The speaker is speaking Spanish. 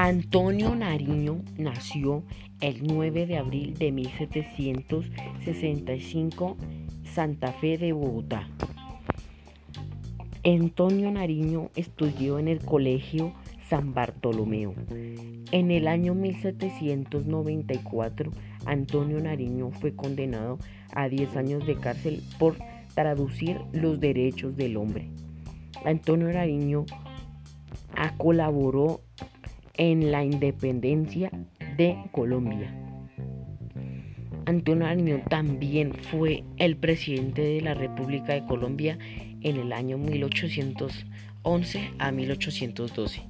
Antonio Nariño nació el 9 de abril de 1765 Santa Fe de Bogotá. Antonio Nariño estudió en el Colegio San Bartolomeo. En el año 1794, Antonio Nariño fue condenado a 10 años de cárcel por traducir los derechos del hombre. Antonio Nariño colaboró en la independencia de Colombia. Antonio Nariño también fue el presidente de la República de Colombia en el año 1811 a 1812.